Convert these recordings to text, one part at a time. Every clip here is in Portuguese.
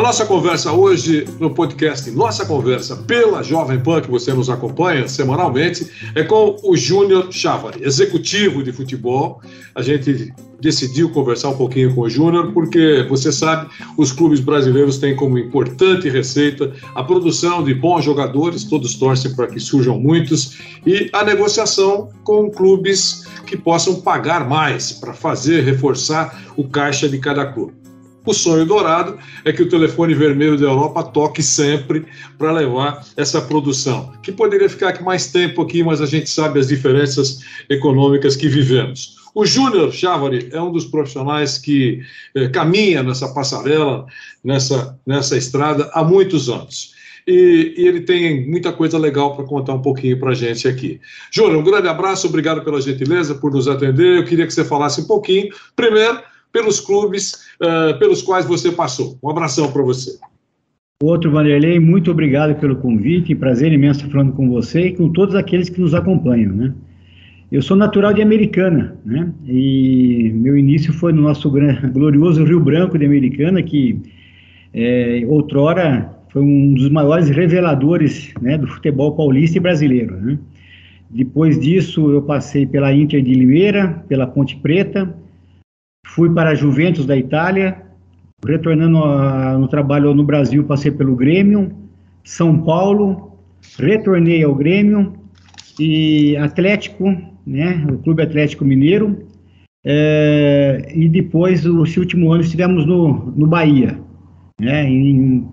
A nossa conversa hoje no podcast Nossa Conversa pela Jovem Pan, que você nos acompanha semanalmente, é com o Júnior Chávari, executivo de futebol. A gente decidiu conversar um pouquinho com o Júnior, porque você sabe, os clubes brasileiros têm como importante receita a produção de bons jogadores, todos torcem para que surjam muitos, e a negociação com clubes que possam pagar mais para fazer, reforçar o caixa de cada clube. O sonho dourado é que o telefone vermelho da Europa toque sempre para levar essa produção, que poderia ficar mais tempo aqui, mas a gente sabe as diferenças econômicas que vivemos. O Júnior Chávari é um dos profissionais que eh, caminha nessa passarela, nessa, nessa estrada há muitos anos. E, e ele tem muita coisa legal para contar um pouquinho para a gente aqui. Júnior, um grande abraço, obrigado pela gentileza por nos atender. Eu queria que você falasse um pouquinho, primeiro, pelos clubes uh, pelos quais você passou. Um abração para você. Outro Vanderlei, muito obrigado pelo convite, prazer imenso estar falando com você e com todos aqueles que nos acompanham, né? Eu sou natural de Americana, né? E meu início foi no nosso glorioso Rio Branco de Americana, que é, outrora foi um dos maiores reveladores né, do futebol paulista e brasileiro, né? Depois disso, eu passei pela Inter de Limeira, pela Ponte Preta, Fui para a Juventus da Itália, retornando a, no trabalho no Brasil, passei pelo Grêmio, São Paulo, retornei ao Grêmio e Atlético, né, o Clube Atlético Mineiro, é, e depois, esse último ano, estivemos no, no Bahia, né, em,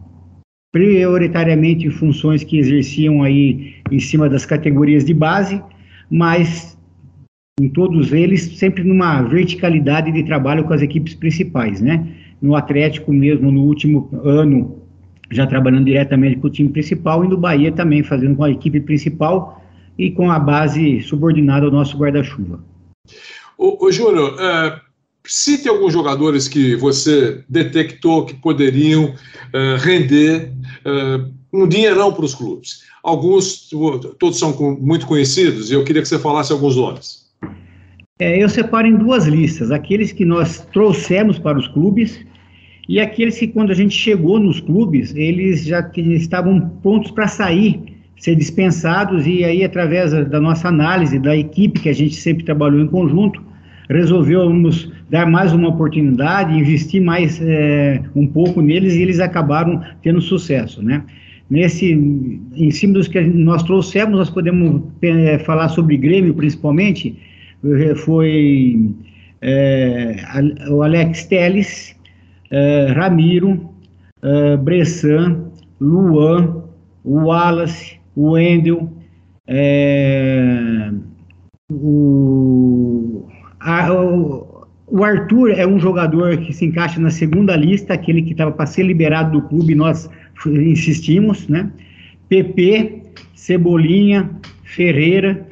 prioritariamente em funções que exerciam aí em cima das categorias de base, mas em todos eles, sempre numa verticalidade de trabalho com as equipes principais, né? No Atlético mesmo, no último ano, já trabalhando diretamente com o time principal, e no Bahia também, fazendo com a equipe principal e com a base subordinada ao nosso guarda-chuva. Ô, ô Júnior, é, cite alguns jogadores que você detectou que poderiam é, render é, um dinheirão para os clubes. Alguns, todos são muito conhecidos, e eu queria que você falasse alguns nomes. É, eu separo em duas listas: aqueles que nós trouxemos para os clubes e aqueles que, quando a gente chegou nos clubes, eles já estavam prontos para sair, ser dispensados, e aí, através da nossa análise, da equipe que a gente sempre trabalhou em conjunto, resolvemos dar mais uma oportunidade, investir mais é, um pouco neles e eles acabaram tendo sucesso, né? Nesse, em cima dos que nós trouxemos, nós podemos é, falar sobre Grêmio, principalmente, foi é, o Alex Teles, é, Ramiro, é, Bressan, Luan, o Wallace, o Wendel, é, o, a, o, o, Arthur é um jogador que se encaixa na segunda lista, aquele que estava para ser liberado do clube, nós insistimos, né? PP, Cebolinha, Ferreira,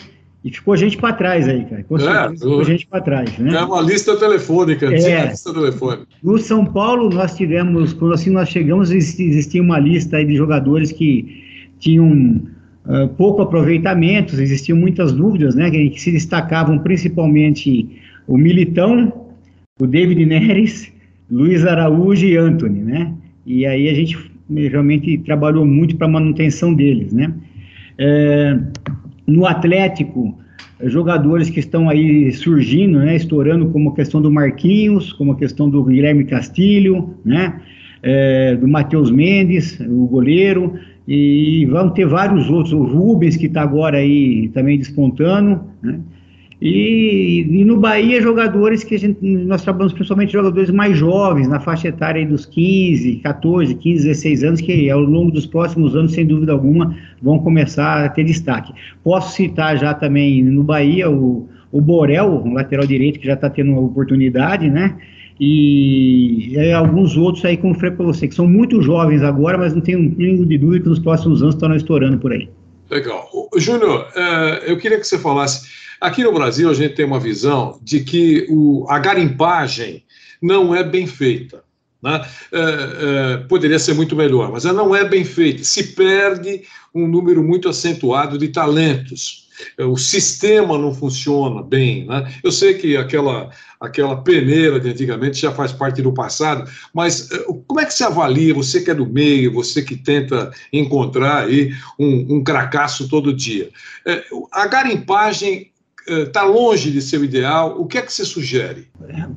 e ficou gente para trás aí, cara. Com é, ficou gente para trás, né? É uma lista telefônica, é, lista telefônica. No São Paulo, nós tivemos, quando assim nós chegamos, existia uma lista de jogadores que tinham uh, pouco aproveitamento, existiam muitas dúvidas, né? Que, que se destacavam principalmente o Militão, o David Neres, Luiz Araújo e Anthony, né? E aí a gente realmente trabalhou muito para a manutenção deles, né? É, no Atlético, jogadores que estão aí surgindo, né, estourando, como a questão do Marquinhos, como a questão do Guilherme Castilho, né, é, do Matheus Mendes, o goleiro, e vão ter vários outros, o Rubens, que está agora aí também despontando, né, e, e, no Bahia, jogadores que gente, nós trabalhamos principalmente jogadores mais jovens, na faixa etária dos 15, 14, 15, 16 anos, que ao longo dos próximos anos, sem dúvida alguma, vão começar a ter destaque. Posso citar já também no Bahia o, o Borel, um lateral direito, que já está tendo uma oportunidade, né? E, e alguns outros aí, como falei para você, que são muito jovens agora, mas não tenho um pingo de dúvida que nos próximos anos estão estourando por aí. Legal. Júnior, uh, eu queria que você falasse Aqui no Brasil, a gente tem uma visão de que o, a garimpagem não é bem feita. Né? É, é, poderia ser muito melhor, mas ela não é bem feita. Se perde um número muito acentuado de talentos. o sistema não funciona bem. Né? Eu sei que aquela, aquela peneira de antigamente já faz parte do passado, mas eh, como é que se avalia, você que é do meio, você que tenta encontrar aí um, um cracaço todo dia? Eh, a garimpagem está longe de ser o ideal, o que é que você sugere?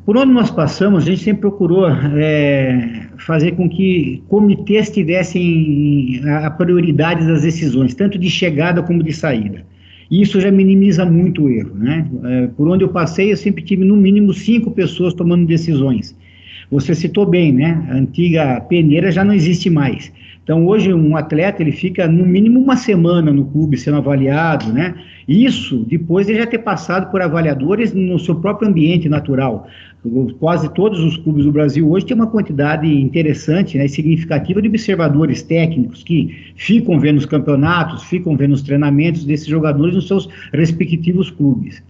Por onde nós passamos, a gente sempre procurou é, fazer com que comitês tivessem a prioridade das decisões, tanto de chegada como de saída. E isso já minimiza muito o erro. Né? Por onde eu passei, eu sempre tive no mínimo cinco pessoas tomando decisões. Você citou bem, né? A antiga peneira já não existe mais. Então, hoje, um atleta, ele fica no mínimo uma semana no clube sendo avaliado, né? Isso depois de já ter passado por avaliadores no seu próprio ambiente natural. Quase todos os clubes do Brasil hoje têm uma quantidade interessante né, e significativa de observadores técnicos que ficam vendo os campeonatos, ficam vendo os treinamentos desses jogadores nos seus respectivos clubes.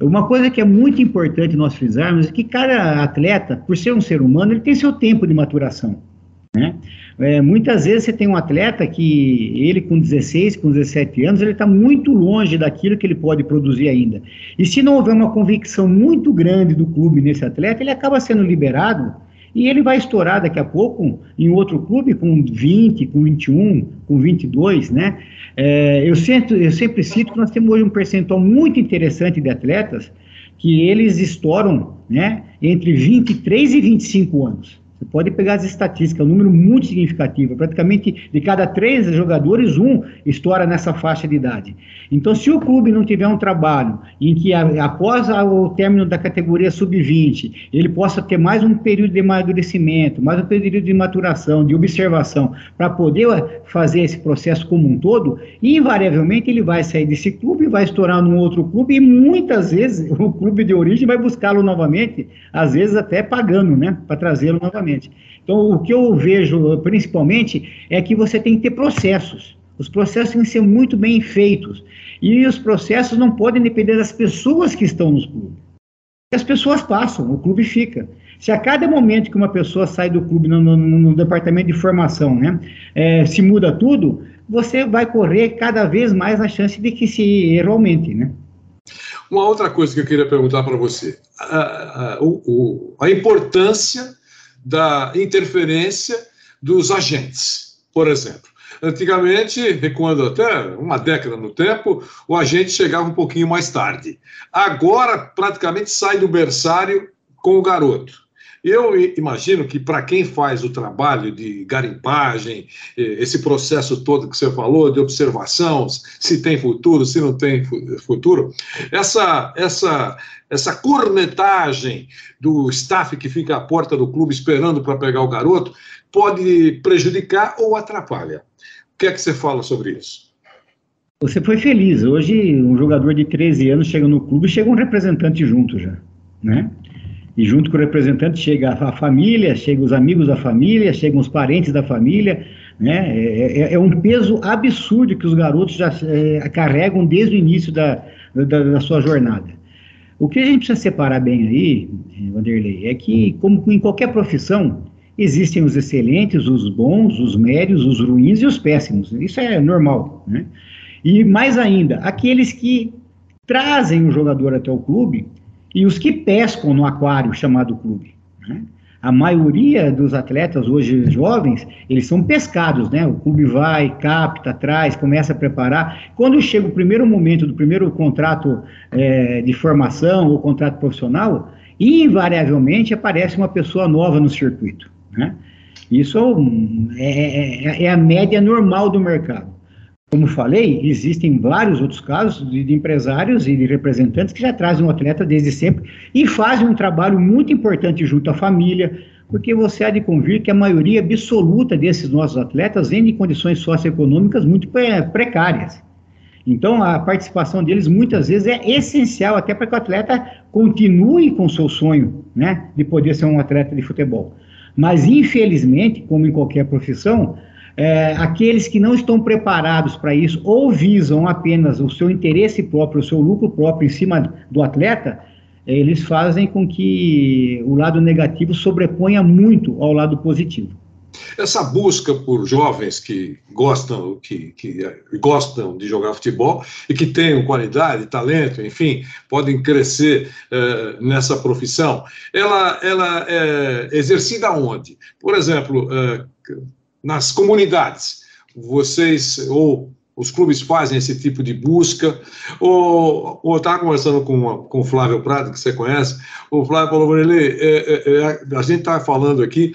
Uma coisa que é muito importante nós frisarmos é que cada atleta, por ser um ser humano, ele tem seu tempo de maturação. Né? É, muitas vezes você tem um atleta que ele com 16, com 17 anos, ele está muito longe daquilo que ele pode produzir ainda. E se não houver uma convicção muito grande do clube nesse atleta, ele acaba sendo liberado e ele vai estourar daqui a pouco em outro clube com 20, com 21, com 22, né? É, eu, sempre, eu sempre cito que nós temos hoje um percentual muito interessante de atletas que eles estouram né, entre 23 e 25 anos. Você pode pegar as estatísticas, é um número muito significativo. Praticamente de cada três jogadores, um estoura nessa faixa de idade. Então, se o clube não tiver um trabalho em que, após o término da categoria sub-20, ele possa ter mais um período de amadurecimento, mais um período de maturação, de observação, para poder fazer esse processo como um todo, invariavelmente ele vai sair desse clube, vai estourar num outro clube e muitas vezes o clube de origem vai buscá-lo novamente, às vezes até pagando, né, para trazê-lo novamente. Então, o que eu vejo principalmente é que você tem que ter processos. Os processos têm que ser muito bem feitos. E os processos não podem depender das pessoas que estão nos clubes. As pessoas passam, o clube fica. Se a cada momento que uma pessoa sai do clube no, no, no departamento de formação, né, é, se muda tudo, você vai correr cada vez mais a chance de que se erro aumente, né? Uma outra coisa que eu queria perguntar para você, a, a, a, a importância da interferência dos agentes, por exemplo. Antigamente, recuando até uma década no tempo, o agente chegava um pouquinho mais tarde. Agora, praticamente sai do berçário com o garoto. Eu imagino que para quem faz o trabalho de garimpagem, esse processo todo que você falou, de observação, se tem futuro, se não tem futuro, essa, essa, essa cornetagem do staff que fica à porta do clube esperando para pegar o garoto pode prejudicar ou atrapalha. O que é que você fala sobre isso? Você foi feliz. Hoje, um jogador de 13 anos chega no clube e chega um representante junto já, né? E junto com o representante chega a família, chegam os amigos da família, chegam os parentes da família, né? É, é, é um peso absurdo que os garotos já é, carregam desde o início da, da, da, sua jornada. O que a gente precisa separar bem aí, Vanderlei, é que, como em qualquer profissão, existem os excelentes, os bons, os médios, os ruins e os péssimos. Isso é normal, né? E mais ainda, aqueles que trazem o jogador até o clube e os que pescam no aquário chamado clube. Né? A maioria dos atletas hoje jovens, eles são pescados, né? O clube vai, capta, traz, começa a preparar. Quando chega o primeiro momento do primeiro contrato é, de formação ou contrato profissional, invariavelmente aparece uma pessoa nova no circuito, né? Isso é, é, é a média normal do mercado. Como falei, existem vários outros casos de, de, empresários e de representantes que já trazem um atleta desde sempre e fazem um trabalho muito importante junto à família, porque você há de convir que a maioria absoluta desses nossos atletas vem de condições socioeconômicas muito precárias. Então, a participação deles muitas vezes é essencial até para que o atleta continue com seu sonho, né, de poder ser um atleta de futebol. Mas, infelizmente, como em qualquer profissão, é, aqueles que não estão preparados para isso ou visam apenas o seu interesse próprio, o seu lucro próprio em cima do atleta, eles fazem com que o lado negativo sobreponha muito ao lado positivo. Essa busca por jovens que gostam, que, que gostam de jogar futebol e que tenham qualidade, talento, enfim, podem crescer eh, nessa profissão, ela, ela é exercida onde? Por exemplo, eh, nas comunidades. Vocês, ou os clubes fazem esse tipo de busca. Ou eu estava conversando com, com o Flávio Prado, que você conhece, o Flávio falou, é, é, é, a gente está falando aqui,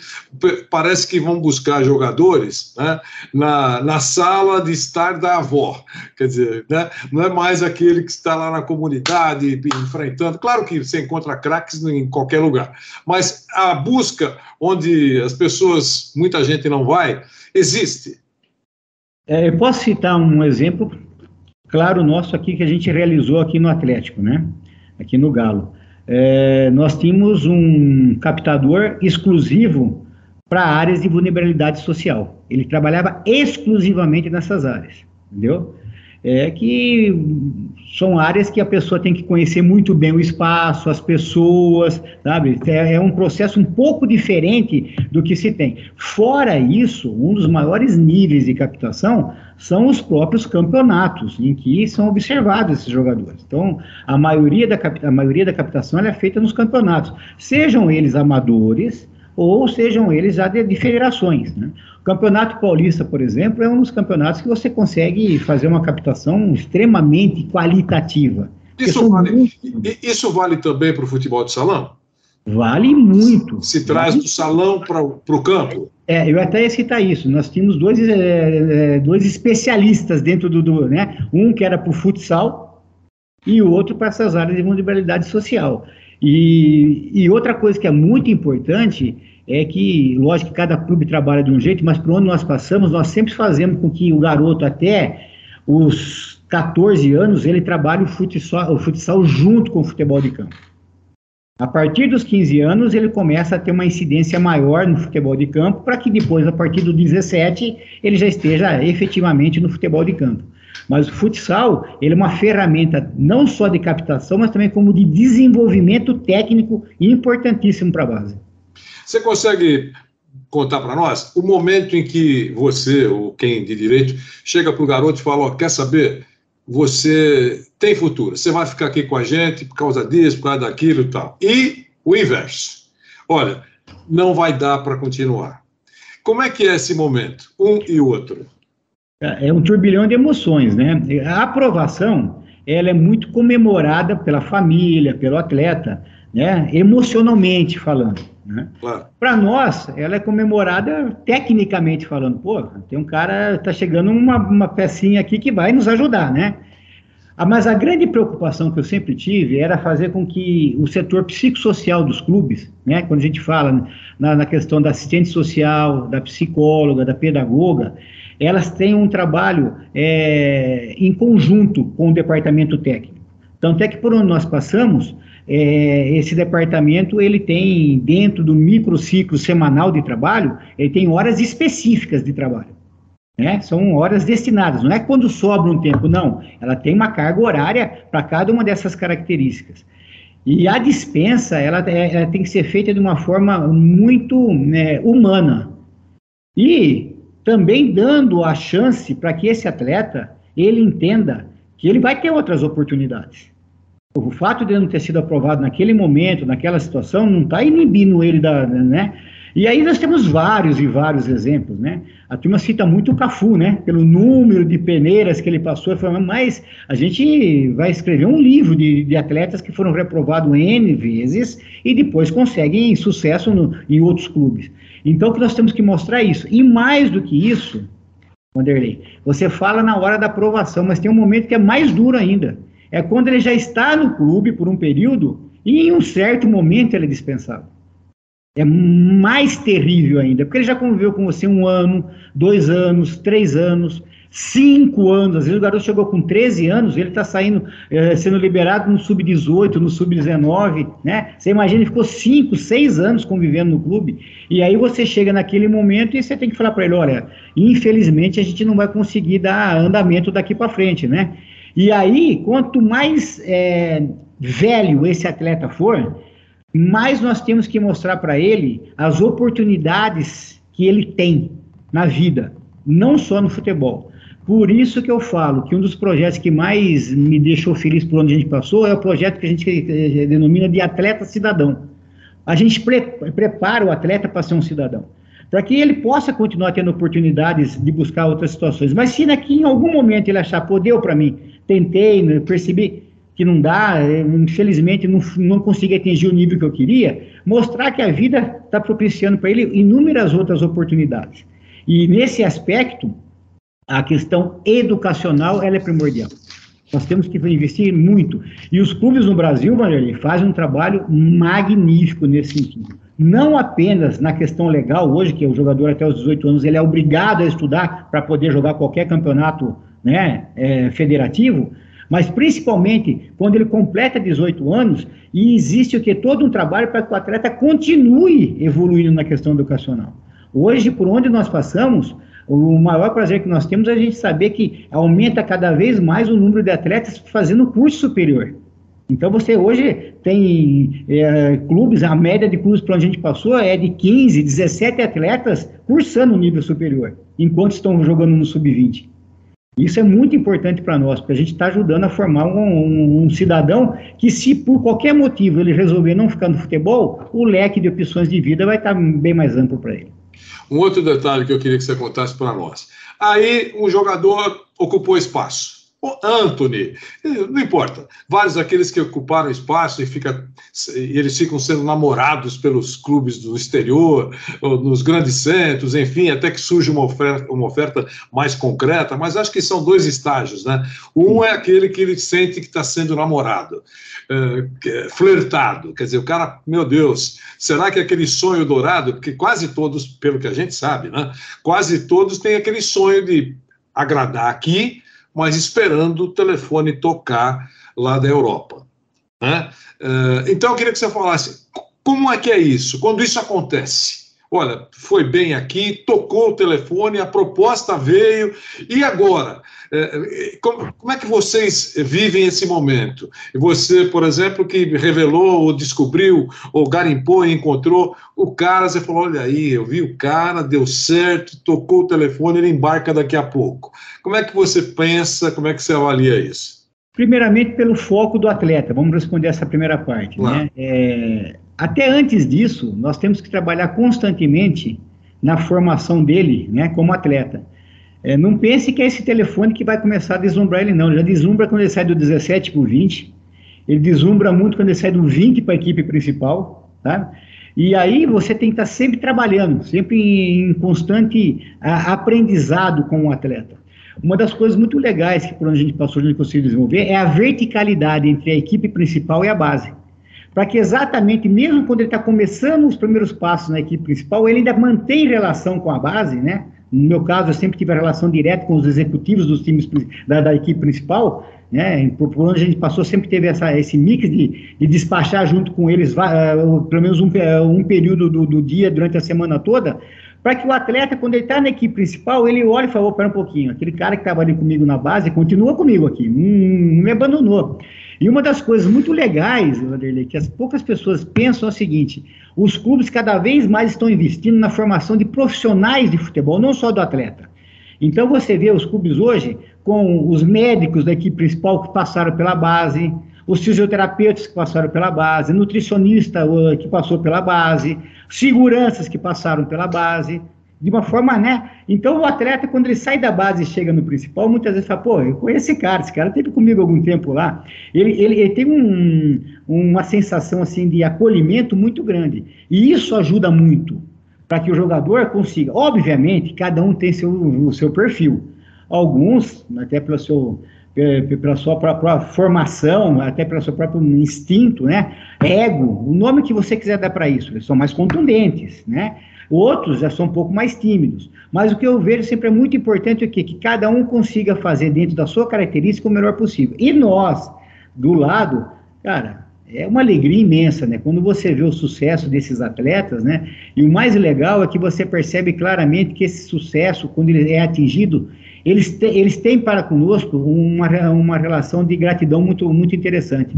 parece que vão buscar jogadores né, na, na sala de estar da avó. Quer dizer, né, não é mais aquele que está lá na comunidade enfrentando. Claro que você encontra craques em qualquer lugar, mas a busca onde as pessoas, muita gente não vai, existe. É, eu posso citar um exemplo claro nosso aqui que a gente realizou aqui no Atlético, né? Aqui no Galo. É, nós tínhamos um captador exclusivo para áreas de vulnerabilidade social. Ele trabalhava exclusivamente nessas áreas, entendeu? É que são áreas que a pessoa tem que conhecer muito bem o espaço, as pessoas, sabe? É, é, um processo um pouco diferente do que se tem. Fora isso, um dos maiores níveis de captação são os próprios campeonatos, em que são observados esses jogadores. Então, a maioria da, a maioria da captação é feita nos campeonatos, sejam eles amadores ou sejam eles de, de federações, né? O Campeonato Paulista, por exemplo, é um dos campeonatos que você consegue fazer uma captação extremamente qualitativa. Isso vale, muito... isso vale também para o futebol de salão? Vale muito. Se traz vale. do salão para o campo? É, eu até ia citar isso. Nós tínhamos dois, é, é, dois especialistas dentro do, do, né? Um que era para o futsal e o outro para essas áreas de vulnerabilidade social. E, e outra coisa que é muito importante é que, lógico que cada clube trabalha de um jeito, mas por onde nós passamos, nós sempre fazemos com que o garoto até os 14 anos, ele trabalhe o futsal, o futsal junto com o futebol de campo. A partir dos 15 anos, ele começa a ter uma incidência maior no futebol de campo, para que depois, a partir dos 17, ele já esteja efetivamente no futebol de campo. Mas o futsal, ele é uma ferramenta não só de captação, mas também como de desenvolvimento técnico importantíssimo para a base. Você consegue contar para nós o momento em que você, ou quem de direito, chega para o garoto e fala: oh, quer saber? Você tem futuro, você vai ficar aqui com a gente por causa disso, por causa daquilo e tal. E o inverso: olha, não vai dar para continuar. Como é que é esse momento, um e outro? É, é um turbilhão de emoções, né? A aprovação, ela é muito comemorada pela família, pelo atleta, né? Emocionalmente falando. Né? Claro. Para nós, ela é comemorada tecnicamente falando, pô, tem um cara, tá chegando uma, uma pecinha aqui que vai nos ajudar, né? Ah, mas a grande preocupação que eu sempre tive era fazer com que o setor psicossocial dos clubes, né, quando a gente fala na, na questão da assistente social, da psicóloga, da pedagoga, elas tenham um trabalho é, em conjunto com o departamento técnico. Tanto é que por onde nós passamos, é, esse departamento ele tem dentro do microciclo semanal de trabalho, ele tem horas específicas de trabalho. Né? São horas destinadas, não é quando sobra um tempo, não. Ela tem uma carga horária para cada uma dessas características. E a dispensa, ela, é, ela tem que ser feita de uma forma muito né, humana. E também dando a chance para que esse atleta, ele entenda que ele vai ter outras oportunidades. O fato de ele não ter sido aprovado naquele momento, naquela situação, não está inibindo ele da, né? E aí nós temos vários e vários exemplos, né? A turma cita muito o Cafu, né? Pelo número de peneiras que ele passou, mas a gente vai escrever um livro de, de atletas que foram reprovados N vezes e depois conseguem sucesso no, em outros clubes. Então, que nós temos que mostrar isso. E mais do que isso, Wanderlei, você fala na hora da aprovação, mas tem um momento que é mais duro ainda é quando ele já está no clube por um período e em um certo momento ele é dispensado. É mais terrível ainda, porque ele já conviveu com você um ano, dois anos, três anos, cinco anos. Às vezes o garoto chegou com 13 anos, ele está saindo, é, sendo liberado no sub-18, no sub-19, né? Você imagina, ele ficou cinco, seis anos convivendo no clube, e aí você chega naquele momento e você tem que falar para ele: olha, infelizmente a gente não vai conseguir dar andamento daqui para frente, né? E aí, quanto mais é, velho esse atleta for, mais nós temos que mostrar para ele as oportunidades que ele tem na vida, não só no futebol. Por isso que eu falo que um dos projetos que mais me deixou feliz por onde a gente passou é o projeto que a gente eh, denomina de atleta cidadão. A gente pre prepara o atleta para ser um cidadão, para que ele possa continuar tendo oportunidades de buscar outras situações. Mas se daqui em algum momento ele achar, pô, deu para mim, tentei, né, percebi que não dá, eh, infelizmente não, não consegui atingir o nível que eu queria, mostrar que a vida está propiciando para ele inúmeras outras oportunidades. E nesse aspecto, a questão educacional ela é primordial. Nós temos que investir muito. E os clubes no Brasil, Marlene, fazem um trabalho magnífico nesse sentido. Não apenas na questão legal, hoje, que o jogador até os 18 anos ele é obrigado a estudar para poder jogar qualquer campeonato né, é, federativo, mas principalmente quando ele completa 18 anos e existe o que todo um trabalho para que o atleta continue evoluindo na questão educacional. Hoje, por onde nós passamos, o maior prazer que nós temos é a gente saber que aumenta cada vez mais o número de atletas fazendo curso superior. Então você hoje tem é, clubes, a média de clubes para onde a gente passou é de 15, 17 atletas cursando o nível superior, enquanto estão jogando no sub-20. Isso é muito importante para nós, porque a gente está ajudando a formar um, um, um, cidadão que, se por qualquer motivo ele resolver não ficar no futebol, o leque de opções de vida vai estar tá bem mais amplo para ele. Um outro detalhe que eu queria que você contasse para nós. Aí um jogador ocupou espaço. O Anthony, não importa, vários daqueles que ocuparam espaço e fica, eles ficam sendo namorados pelos clubes do exterior, nos grandes centros, enfim, até que surge uma oferta, uma oferta mais concreta, mas acho que são dois estágios, né? Um é aquele que ele sente que está sendo namorado, é, flertado, quer dizer, o cara, meu Deus, será que aquele sonho dourado, porque quase todos, pelo que a gente sabe, né? Quase todos têm aquele sonho de agradar aqui mas esperando o telefone tocar lá da Europa. Né? Eh, então, eu queria que você falasse como é que é isso, quando isso acontece. Olha, foi bem aqui, tocou o telefone, a proposta veio, e agora? Eh, como, como, é que vocês vivem esse momento? Você, por exemplo, que revelou, ou descobriu, ou garimpou e encontrou o cara, você falou: olha aí, eu vi o cara, deu certo, tocou o telefone, ele embarca daqui a pouco. Como é que você pensa, como é que você avalia isso? Primeiramente, pelo foco do atleta, vamos responder essa primeira parte. Né? É, até antes disso, nós temos que trabalhar constantemente na formação dele né, como atleta. É, não pense que é esse telefone que vai começar a deslumbrar ele, não. Ele já deslumbra quando ele sai do 17 para o 20. Ele deslumbra muito quando ele sai do 20 para a equipe principal. Tá? E aí você tem que estar sempre trabalhando, sempre em constante aprendizado com o atleta. Uma das coisas muito legais que por onde a gente passou, a gente conseguiu desenvolver, é a verticalidade entre a equipe principal e a base. Para que exatamente, mesmo quando ele está começando os primeiros passos na equipe principal, ele ainda mantém relação com a base, né? No meu caso, eu sempre tive a relação direta com os executivos dos times da, da equipe principal, né? Por, por, onde a gente passou, sempre teve essa, esse mix de, de despachar junto com eles, uh, pelo menos um, um período do, do dia durante a semana toda, para que o atleta, quando ele está na equipe principal, ele olhe e fala, pera um pouquinho, aquele cara que estava ali comigo na base continua comigo aqui, não, me abandonou. E uma das coisas muito legais, Vanderlei, que as poucas pessoas pensam é o seguinte, os clubes cada vez mais estão investindo na formação de profissionais de futebol, não só do atleta. Então você vê os clubes hoje com os médicos da equipe principal que passaram pela base, os fisioterapeutas que passaram pela base, nutricionista que passou pela base, seguranças que passaram pela base, de uma forma, né? Então o atleta, quando ele sai da base e chega no principal, muitas vezes fala, pô, eu conheço esse cara, esse cara teve comigo algum tempo lá. Ele, ele, ele tem um, uma sensação assim de acolhimento muito grande. E isso ajuda muito para que o jogador consiga. Obviamente, cada um tem seu, o seu perfil. Alguns, até pelo seu pela sua própria formação, até pelo seu próprio instinto, né? Ego, o nome que você quiser dar para isso, eles são mais contundentes, né? Outros já são um pouco mais tímidos. Mas o que eu vejo sempre é muito importante é que, que cada um consiga fazer dentro da sua característica o melhor possível. E nós, do lado, cara, é uma alegria imensa, né? Quando você vê o sucesso desses atletas, né? E o mais legal é que você percebe claramente que esse sucesso, quando ele é atingido, eles, te, eles têm para conosco uma, uma relação de gratidão muito, muito interessante.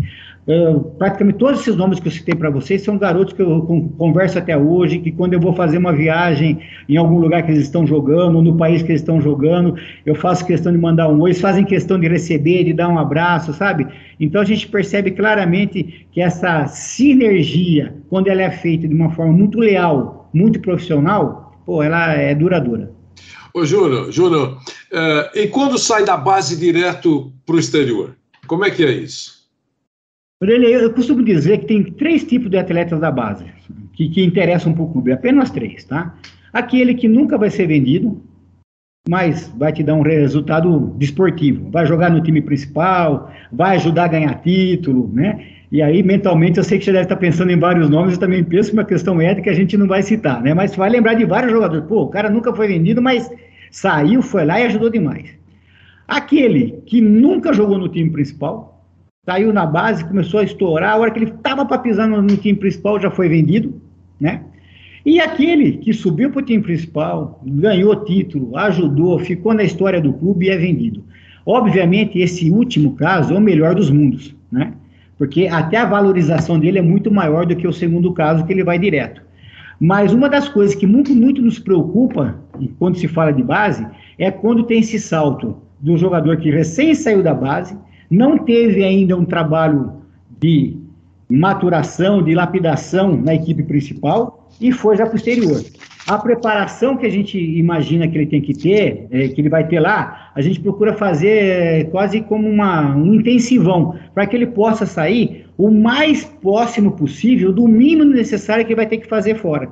Praticamente todos esses nomes que eu citei para vocês são garotos que eu converso até hoje, que quando eu vou fazer uma viagem em algum lugar que eles estão jogando, no país que eles estão jogando, eu faço questão de mandar um oi, eles fazem questão de receber, de dar um abraço, sabe? Então a gente percebe claramente que essa sinergia, quando ela é feita de uma forma muito leal, muito profissional, pô, ela é duradoura. Ô, Júnior, Júnior, uh, e quando sai da base direto para o exterior? Como é que é isso? Eu costumo dizer que tem três tipos de atletas da base que, que interessam para o clube, apenas três, tá? Aquele que nunca vai ser vendido, mas vai te dar um resultado desportivo, vai jogar no time principal, vai ajudar a ganhar título, né? E aí, mentalmente, eu sei que você deve estar pensando em vários nomes, eu também penso uma questão ética a gente não vai citar, né? Mas vai lembrar de vários jogadores. Pô, o cara nunca foi vendido, mas saiu, foi lá e ajudou demais. Aquele que nunca jogou no time principal, saiu na base, começou a estourar, a hora que ele estava para pisar no, no, time principal já foi vendido, né? E aquele que subiu para o time principal, ganhou título, ajudou, ficou na história do clube e é vendido. Obviamente, esse último caso é o melhor dos mundos, né? Porque até a valorização dele é muito maior do que o segundo caso, que ele vai direto. Mas uma das coisas que muito, muito nos preocupa quando se fala de base é quando tem esse salto do jogador que recém saiu da base, não teve ainda um trabalho de maturação, de lapidação na equipe principal e foi já posterior. A preparação que a gente imagina que ele tem que ter, é, que ele vai ter lá, a gente procura fazer é, quase como uma, um intensivão, para que ele possa sair o mais próximo possível do mínimo necessário que ele vai ter que fazer fora.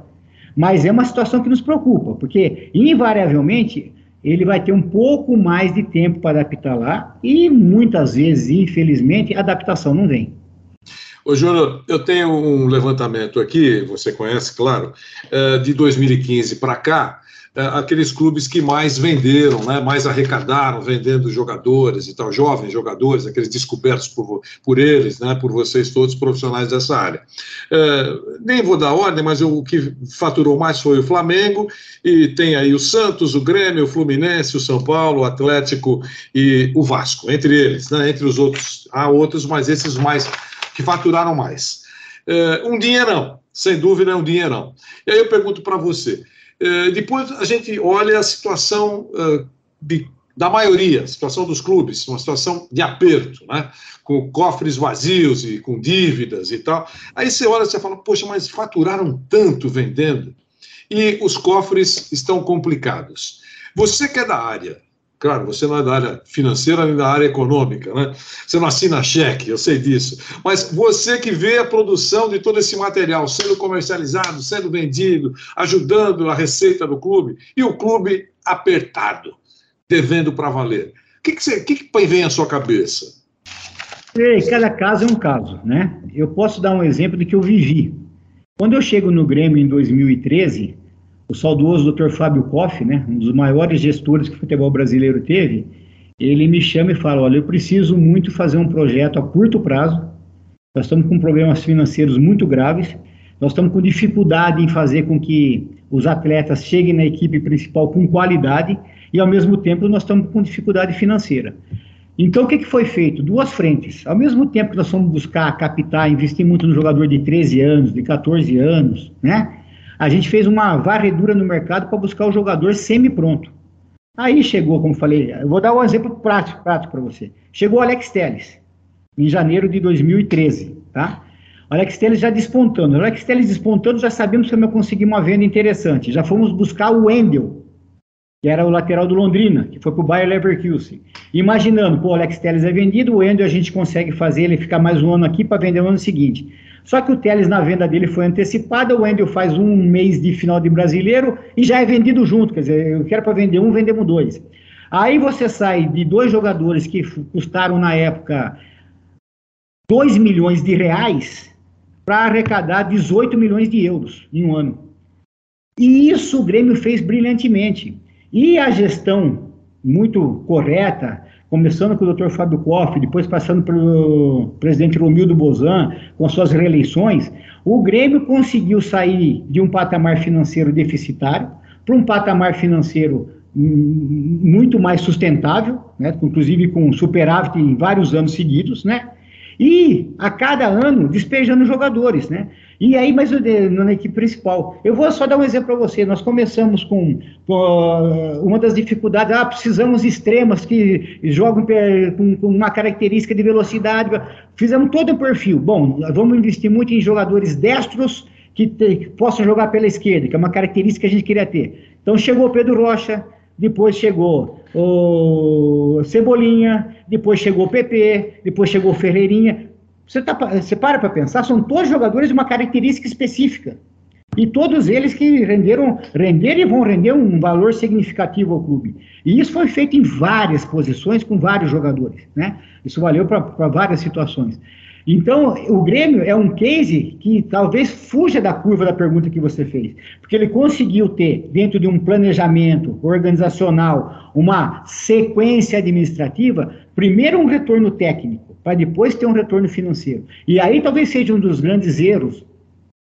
Mas é uma situação que nos preocupa, porque invariavelmente ele vai ter um pouco mais de tempo para adaptar lá e muitas vezes, infelizmente, a adaptação não vem. Ô, Júnior, eu tenho um levantamento aqui, você conhece, claro, eh, de 2015 para cá, aqueles clubes que mais venderam, né, mais arrecadaram vendendo jogadores e tal, jovens jogadores, aqueles descobertos por, por eles, né, por vocês todos profissionais dessa área. É, nem vou dar ordem, mas o que faturou mais foi o Flamengo, e tem aí o Santos, o Grêmio, o Fluminense, o São Paulo, o Atlético e o Vasco, entre eles, né, entre os outros, há outros, mas esses mais que faturaram mais. É, um dinheirão, sem dúvida é um dinheirão. E aí eu pergunto para você, depois a gente olha a situação uh, de, da maioria, a situação dos clubes, uma situação de aperto, né? com cofres vazios e com dívidas e tal. Aí você olha e fala, poxa, mas faturaram tanto vendendo e os cofres estão complicados. Você que é da área, Claro, você não é da área financeira nem da área econômica, né? Você não assina cheque, eu sei disso. Mas você que vê a produção de todo esse material sendo comercializado, sendo vendido, ajudando a receita do clube, e o clube apertado, devendo para valer. O que, que, que, que vem à sua cabeça? Ei, cada caso é um caso, né? Eu posso dar um exemplo do que eu vivi. Quando eu chego no Grêmio em 2013, o saudoso Dr. Fábio Koff, né, um dos maiores gestores que o futebol brasileiro teve, ele me chama e fala: Olha, eu preciso muito fazer um projeto a curto prazo. Nós estamos com problemas financeiros muito graves. Nós estamos com dificuldade em fazer com que os atletas cheguem na equipe principal com qualidade e, ao mesmo tempo, nós estamos com dificuldade financeira. Então, o que, que foi feito? Duas frentes. Ao mesmo tempo que nós fomos buscar captar, investir muito no jogador de 13 anos, de 14 anos, né? A gente fez uma varredura no mercado para buscar o jogador semi-pronto. Aí chegou, como falei, eu vou dar um exemplo prático, para você. Chegou o Alex Telles, em janeiro de 2013, tá? O Alex Telles já despontando. O Alex Telles despontando, já sabíamos que eu conseguir uma venda interessante. Já fomos buscar o Wendel, que era o lateral do Londrina, que foi para o Bayer Leverkusen. Imaginando, pô, o Alex Telles é vendido, o Wendel a gente consegue fazer ele ficar mais um ano aqui para vender no ano seguinte. Só que o Teles na venda dele foi antecipada, o Wendel faz um mês de final de brasileiro e já é vendido junto. Quer dizer, eu quero para vender um, vendemos dois. Aí você sai de dois jogadores que custaram na época 2 milhões de reais para arrecadar 18 milhões de euros em um ano. E isso o Grêmio fez brilhantemente. E a gestão muito correta começando com o Dr. Fábio Koff, depois passando pelo presidente Romildo Bozan, com suas reeleições, o Grêmio conseguiu sair de um patamar financeiro deficitário para um patamar financeiro muito mais sustentável, né, inclusive com superávit em vários anos seguidos, né, E a cada ano despejando jogadores, né? E aí, mas na equipe principal. Eu vou só dar um exemplo para você. Nós começamos com, uma das dificuldades, ah, precisamos extremas que jogam com, com, uma característica de velocidade. Fizemos todo um perfil. Bom, vamos investir muito em jogadores destros que, te, que possam jogar pela esquerda, que é uma característica que a gente queria ter. Então chegou o Pedro Rocha, depois chegou o Cebolinha, depois chegou o PP, depois chegou o Ferreirinha. Você, tá, você para para pensar, são todos jogadores de uma característica específica. E todos eles que renderam, renderam e vão render um valor significativo ao clube. E isso foi feito em várias posições, com vários jogadores. Né? Isso valeu para várias situações. Então, o Grêmio é um case que talvez fuja da curva da pergunta que você fez, porque ele conseguiu ter, dentro de um planejamento organizacional, uma sequência administrativa, primeiro um retorno técnico, para depois ter um retorno financeiro. E aí talvez seja um dos grandes erros,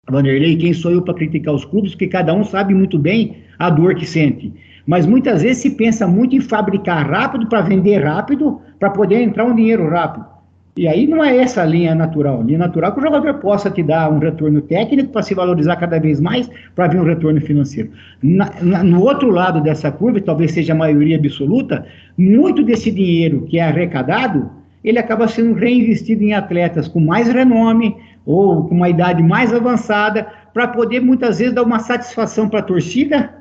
Vanderlei, quem sou eu para criticar os clubes, porque cada um sabe muito bem a dor que sente. Mas muitas vezes se pensa muito em fabricar rápido para vender rápido, para poder entrar um dinheiro rápido. E aí não é essa a linha natural. A linha natural é que o jogador possa te dar um retorno técnico para se valorizar cada vez mais, para vir um retorno financeiro. Na, na, no outro lado dessa curva, talvez seja a maioria absoluta, muito desse dinheiro que é arrecadado ele acaba sendo reinvestido em atletas com mais renome ou com uma idade mais avançada, para poder muitas vezes dar uma satisfação para a torcida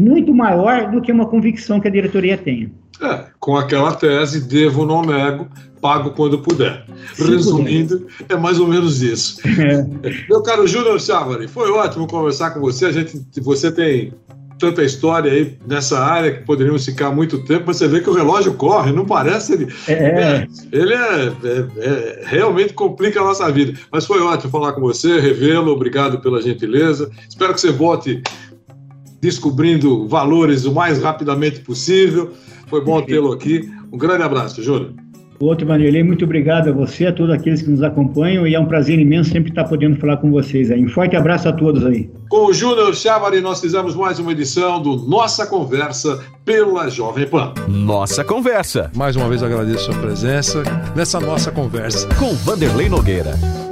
muito maior do que uma convicção que a diretoria tenha. É, com aquela tese, devo, não nego, pago quando puder. Resumindo, é mais ou menos isso. É. Meu caro Júnior Chávari, foi ótimo conversar com você. A gente, você tem tanta história aí nessa área que poderíamos ficar muito tempo, mas você vê que o relógio corre, não parece ele. É. é ele é, é, é, realmente complica a nossa vida. Mas foi ótimo falar com você, revê-lo, obrigado pela gentileza. Espero que você volte descobrindo valores o mais rapidamente possível. Foi bom tê-lo aqui. Um grande abraço, Júnior. Outro Vanderlei, muito obrigado a você, a todos aqueles que nos acompanham e é um prazer imenso sempre estar podendo falar com vocês aí. Um forte abraço a todos aí. Com o Júnior Chávari, nós fizemos mais uma edição do Nossa Conversa pela Jovem Pan. Nossa Conversa. Mais uma vez agradeço a sua presença nessa nossa conversa. Com Vanderlei Nogueira.